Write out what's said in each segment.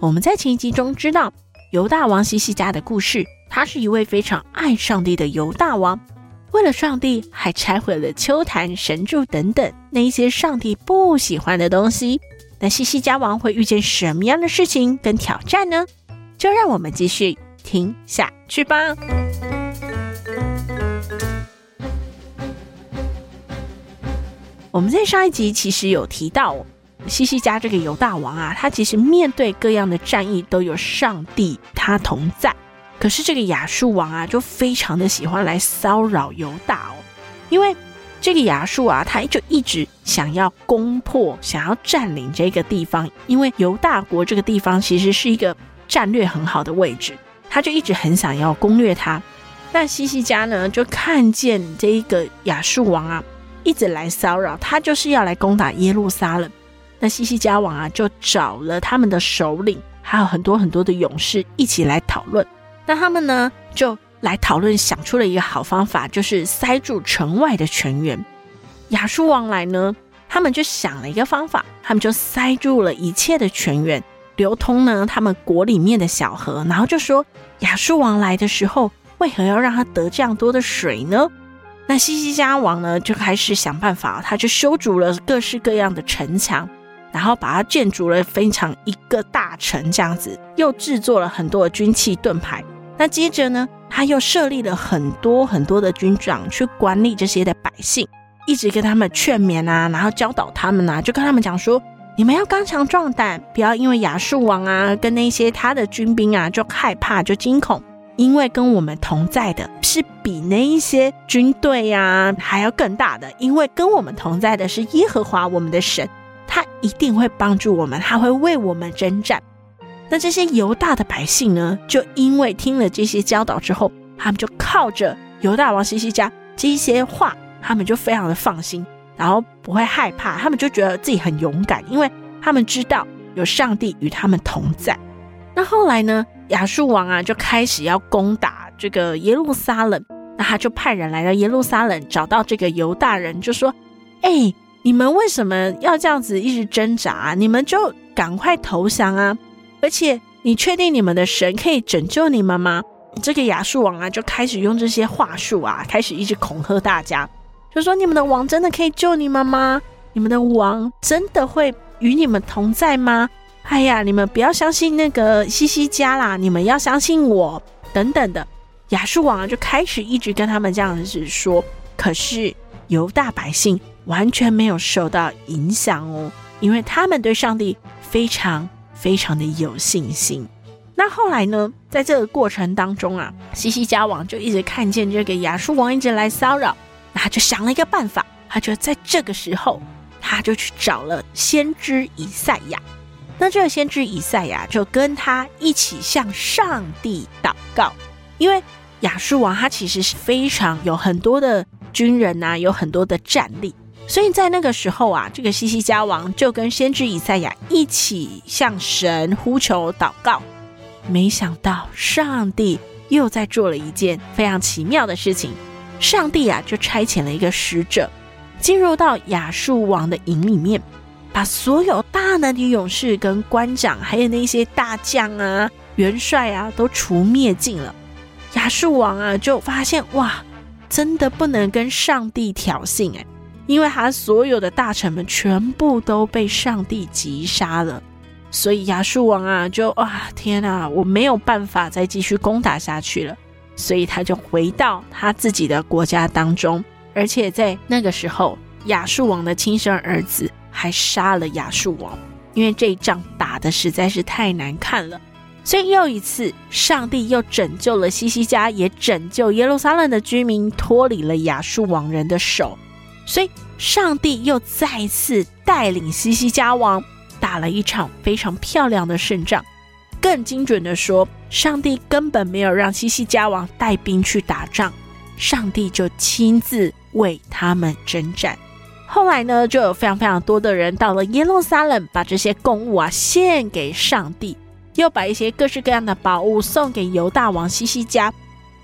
我们在前一集中知道，犹大王西西家的故事。他是一位非常爱上帝的犹大王，为了上帝，还拆毁了丘坛、神柱等等那一些上帝不喜欢的东西。那西西家王会遇见什么样的事情跟挑战呢？就让我们继续听下去吧。我们在上一集其实有提到。西西家这个犹大王啊，他其实面对各样的战役都有上帝他同在。可是这个亚述王啊，就非常的喜欢来骚扰犹大哦，因为这个亚述啊，他就一直想要攻破、想要占领这个地方。因为犹大国这个地方其实是一个战略很好的位置，他就一直很想要攻略它。那西西家呢，就看见这一个亚述王啊，一直来骚扰，他就是要来攻打耶路撒冷。那西西家王啊，就找了他们的首领，还有很多很多的勇士一起来讨论。那他们呢，就来讨论，想出了一个好方法，就是塞住城外的泉源。亚述王来呢，他们就想了一个方法，他们就塞住了一切的泉源，流通呢他们国里面的小河。然后就说，亚述王来的时候，为何要让他得这样多的水呢？那西西家王呢，就开始想办法，他就修筑了各式各样的城墙。然后把它建筑了非常一个大城，这样子，又制作了很多的军器盾牌。那接着呢，他又设立了很多很多的军长去管理这些的百姓，一直跟他们劝勉啊，然后教导他们啊，就跟他们讲说：你们要刚强壮胆，不要因为亚述王啊跟那些他的军兵啊就害怕就惊恐，因为跟我们同在的是比那一些军队呀还要更大的，因为跟我们同在的是耶和华我们的神。一定会帮助我们，他会为我们征战。那这些犹大的百姓呢，就因为听了这些教导之后，他们就靠着犹大王西西家这些话，他们就非常的放心，然后不会害怕，他们就觉得自己很勇敢，因为他们知道有上帝与他们同在。那后来呢，亚述王啊就开始要攻打这个耶路撒冷，那他就派人来到耶路撒冷，找到这个犹大人，就说：“哎。”你们为什么要这样子一直挣扎啊？你们就赶快投降啊！而且你确定你们的神可以拯救你们吗？这个亚述王啊，就开始用这些话术啊，开始一直恐吓大家，就说你们的王真的可以救你们吗？你们的王真的会与你们同在吗？哎呀，你们不要相信那个西西家啦，你们要相信我，等等的。亚述王啊，就开始一直跟他们这样子说，可是犹大百姓。完全没有受到影响哦，因为他们对上帝非常非常的有信心。那后来呢，在这个过程当中啊，西西家王就一直看见这个亚述王一直来骚扰，那他就想了一个办法，他就在这个时候，他就去找了先知以赛亚。那这个先知以赛亚就跟他一起向上帝祷告，因为亚述王他其实是非常有很多的军人呐，有很多的战力。所以在那个时候啊，这个西西家王就跟先知以赛亚一起向神呼求祷告。没想到上帝又在做了一件非常奇妙的事情。上帝啊，就差遣了一个使者进入到亚述王的营里面，把所有大能的勇士跟官长，还有那些大将啊、元帅啊，都除灭尽了。亚述王啊，就发现哇，真的不能跟上帝挑衅哎。因为他所有的大臣们全部都被上帝击杀了，所以亚述王啊，就啊，天啊，我没有办法再继续攻打下去了，所以他就回到他自己的国家当中，而且在那个时候，亚述王的亲生儿子还杀了亚述王，因为这一仗打得实在是太难看了，所以又一次，上帝又拯救了西西家，也拯救耶路撒冷的居民脱离了亚述王人的手。所以，上帝又再次带领西西家王打了一场非常漂亮的胜仗。更精准的说，上帝根本没有让西西家王带兵去打仗，上帝就亲自为他们征战。后来呢，就有非常非常多的人到了耶路撒冷，把这些贡物啊献给上帝，又把一些各式各样的宝物送给犹大王西西家。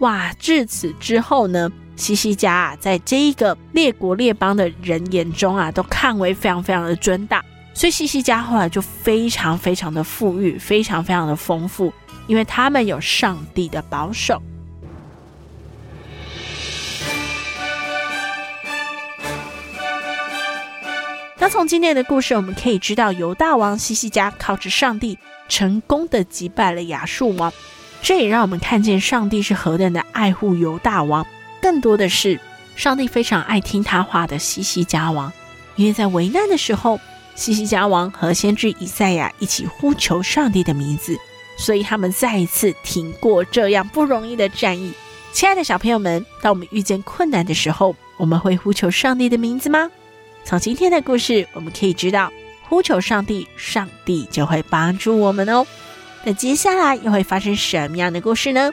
哇！至此之后呢，西西家啊，在这一个列国列邦的人眼中啊，都看为非常非常的尊大，所以西西家后来就非常非常的富裕，非常非常的丰富，因为他们有上帝的保守。那从今天的故事，我们可以知道，犹大王西西家靠着上帝，成功的击败了亚述王。这也让我们看见上帝是何等的爱护犹大王。更多的是，上帝非常爱听他话的西西家王，因为在危难的时候，西西家王和先知以赛亚一起呼求上帝的名字，所以他们再一次挺过这样不容易的战役。亲爱的小朋友们，当我们遇见困难的时候，我们会呼求上帝的名字吗？从今天的故事，我们可以知道，呼求上帝，上帝就会帮助我们哦。那接下来又会发生什么样的故事呢？